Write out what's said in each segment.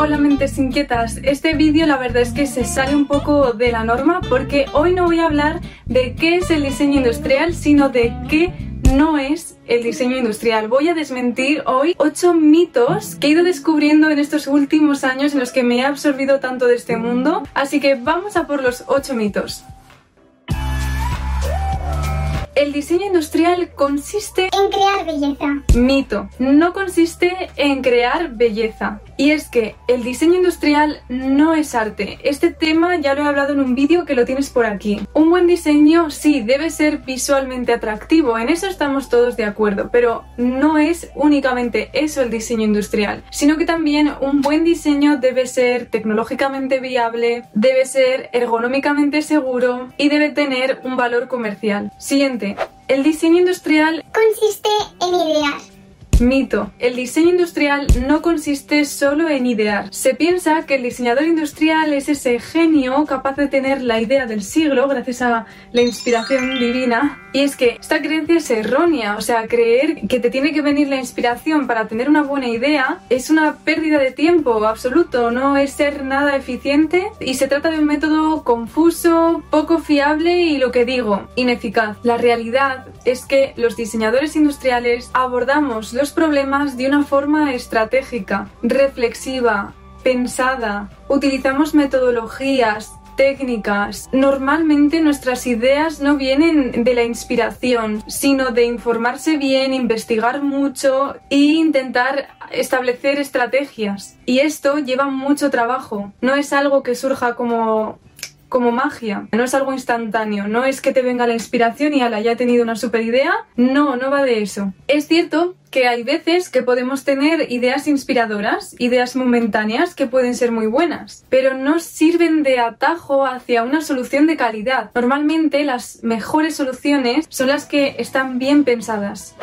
Hola mentes inquietas, este vídeo la verdad es que se sale un poco de la norma porque hoy no voy a hablar de qué es el diseño industrial, sino de qué no es el diseño industrial. Voy a desmentir hoy 8 mitos que he ido descubriendo en estos últimos años en los que me he absorbido tanto de este mundo, así que vamos a por los 8 mitos. El diseño industrial consiste en crear belleza. Mito. No consiste en crear belleza. Y es que el diseño industrial no es arte. Este tema ya lo he hablado en un vídeo que lo tienes por aquí. Un buen diseño sí debe ser visualmente atractivo, en eso estamos todos de acuerdo, pero no es únicamente eso el diseño industrial, sino que también un buen diseño debe ser tecnológicamente viable, debe ser ergonómicamente seguro y debe tener un valor comercial. Siguiente. El diseño industrial consiste en idear Mito. El diseño industrial no consiste solo en idear. Se piensa que el diseñador industrial es ese genio capaz de tener la idea del siglo gracias a la inspiración divina. Y es que esta creencia es errónea, o sea, creer que te tiene que venir la inspiración para tener una buena idea es una pérdida de tiempo absoluto, no es ser nada eficiente y se trata de un método confuso, poco fiable y lo que digo, ineficaz. La realidad es que los diseñadores industriales abordamos los problemas de una forma estratégica, reflexiva, pensada. Utilizamos metodologías, técnicas. Normalmente nuestras ideas no vienen de la inspiración, sino de informarse bien, investigar mucho e intentar establecer estrategias. Y esto lleva mucho trabajo. No es algo que surja como como magia, no es algo instantáneo, no es que te venga la inspiración y ala, ya he tenido una super idea, no, no va de eso. Es cierto que hay veces que podemos tener ideas inspiradoras, ideas momentáneas que pueden ser muy buenas, pero no sirven de atajo hacia una solución de calidad. Normalmente las mejores soluciones son las que están bien pensadas.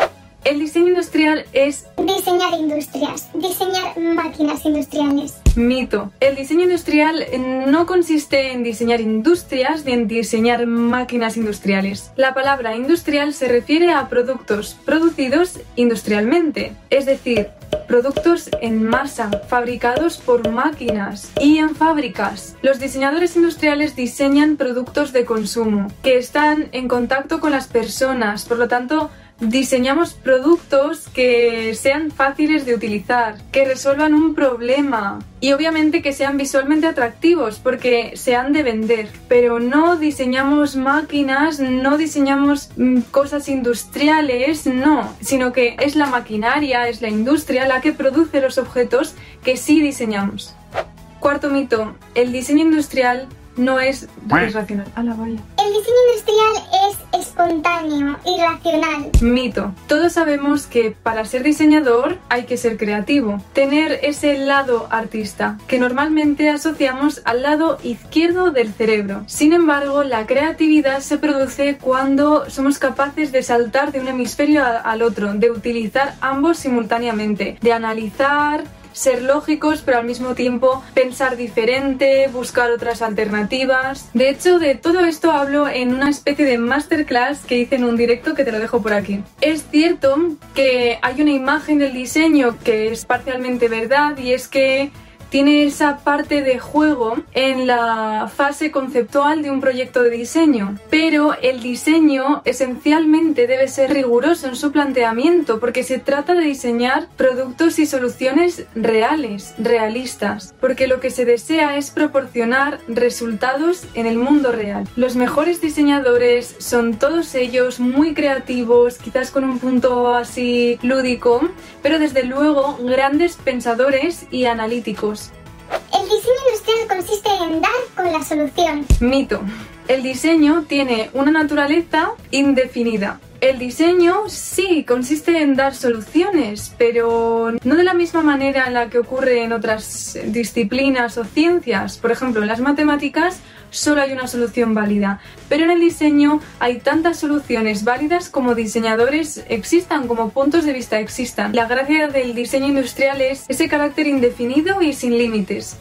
El diseño industrial es diseñar industrias, diseñar máquinas industriales. Mito. El diseño industrial no consiste en diseñar industrias ni en diseñar máquinas industriales. La palabra industrial se refiere a productos producidos industrialmente, es decir, productos en masa, fabricados por máquinas y en fábricas. Los diseñadores industriales diseñan productos de consumo que están en contacto con las personas, por lo tanto, diseñamos productos que sean fáciles de utilizar, que resuelvan un problema y obviamente que sean visualmente atractivos porque se han de vender. Pero no diseñamos máquinas, no diseñamos mm, cosas industriales, no, sino que es la maquinaria, es la industria la que produce los objetos que sí diseñamos. Cuarto mito, el diseño industrial no es, racional. A la vaya. El diseño industrial es espontáneo y racional. Mito. Todos sabemos que para ser diseñador hay que ser creativo, tener ese lado artista que normalmente asociamos al lado izquierdo del cerebro. Sin embargo, la creatividad se produce cuando somos capaces de saltar de un hemisferio al otro, de utilizar ambos simultáneamente, de analizar, ser lógicos, pero al mismo tiempo pensar diferente, buscar otras alternativas. De hecho, de todo esto hablo en una especie de masterclass que hice en un directo que te lo dejo por aquí. Es cierto que hay una imagen del diseño que es parcialmente verdad y es que tiene esa parte de juego en la fase conceptual de un proyecto de diseño, pero el diseño esencialmente debe ser riguroso en su planteamiento porque se trata de diseñar productos y soluciones reales, realistas, porque lo que se desea es proporcionar resultados en el mundo real. Los mejores diseñadores son todos ellos muy creativos, quizás con un punto así lúdico, pero desde luego grandes pensadores y analíticos. El diseño industrial consiste en dar con la solución. Mito. El diseño tiene una naturaleza indefinida. El diseño sí consiste en dar soluciones, pero no de la misma manera en la que ocurre en otras disciplinas o ciencias. Por ejemplo, en las matemáticas solo hay una solución válida, pero en el diseño hay tantas soluciones válidas como diseñadores existan, como puntos de vista existan. La gracia del diseño industrial es ese carácter indefinido y sin límites.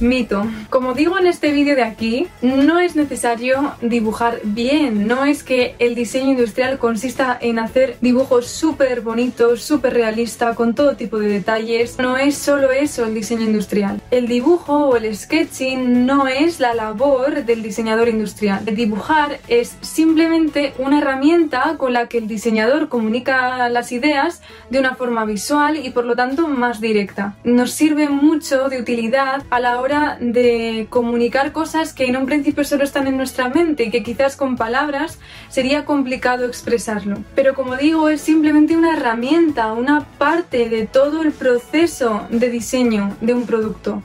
Mito. Como digo en este vídeo de aquí, no es necesario dibujar bien, no es que el diseño industrial consista en hacer dibujos súper bonitos, súper realistas, con todo tipo de detalles. No es solo eso el diseño industrial. El dibujo o el sketching no es la labor del diseñador industrial. El dibujar es simplemente una herramienta con la que el diseñador comunica las ideas de una forma visual y por lo tanto más directa. Nos sirve mucho de utilidad a la hora de comunicar cosas que en un principio solo están en nuestra mente y que quizás con palabras sería complicado expresarlo. Pero como digo, es simplemente una herramienta, una parte de todo el proceso de diseño de un producto.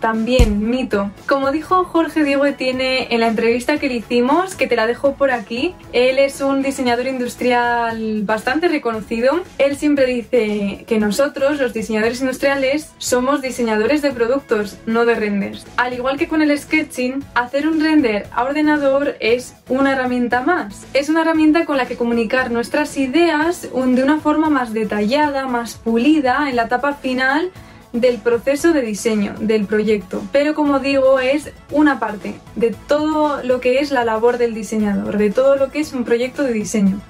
También mito. Como dijo Jorge Diego tiene en la entrevista que le hicimos, que te la dejo por aquí, él es un diseñador industrial bastante reconocido. Él siempre dice que nosotros, los diseñadores industriales, somos diseñadores de productos, no de renders. Al igual que con el sketching, hacer un render a ordenador es una herramienta más. Es una herramienta con la que comunicar nuestras ideas de una forma más detallada, más pulida en la etapa final del proceso de diseño del proyecto, pero como digo es una parte de todo lo que es la labor del diseñador, de todo lo que es un proyecto de diseño.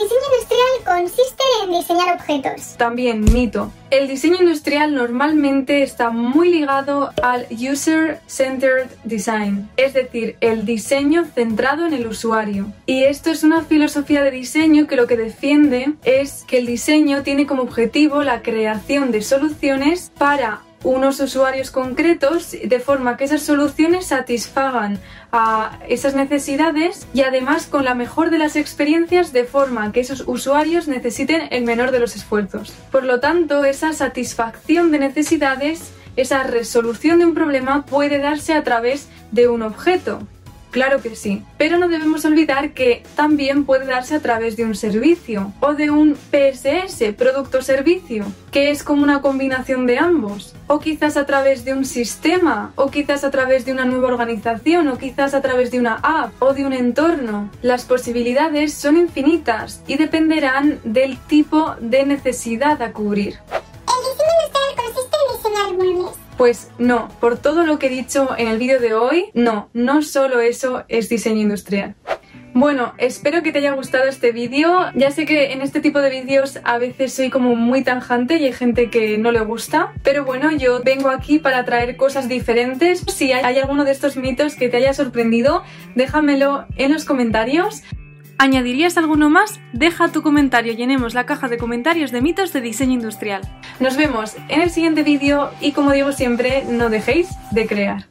Diseño industrial consiste en diseñar objetos. También mito. El diseño industrial normalmente está muy ligado al User-Centered Design, es decir, el diseño centrado en el usuario. Y esto es una filosofía de diseño que lo que defiende es que el diseño tiene como objetivo la creación de soluciones para unos usuarios concretos de forma que esas soluciones satisfagan a esas necesidades y además con la mejor de las experiencias de forma que esos usuarios necesiten el menor de los esfuerzos. Por lo tanto, esa satisfacción de necesidades, esa resolución de un problema puede darse a través de un objeto, Claro que sí, pero no debemos olvidar que también puede darse a través de un servicio o de un PSS, producto servicio, que es como una combinación de ambos, o quizás a través de un sistema, o quizás a través de una nueva organización, o quizás a través de una app o de un entorno. Las posibilidades son infinitas y dependerán del tipo de necesidad a cubrir. El diseño consiste en diseñar pues no, por todo lo que he dicho en el vídeo de hoy, no, no solo eso es diseño industrial. Bueno, espero que te haya gustado este vídeo. Ya sé que en este tipo de vídeos a veces soy como muy tanjante y hay gente que no le gusta, pero bueno, yo vengo aquí para traer cosas diferentes. Si hay alguno de estos mitos que te haya sorprendido, déjamelo en los comentarios. ¿Añadirías alguno más? Deja tu comentario, llenemos la caja de comentarios de mitos de diseño industrial. Nos vemos en el siguiente vídeo y como digo siempre, no dejéis de crear.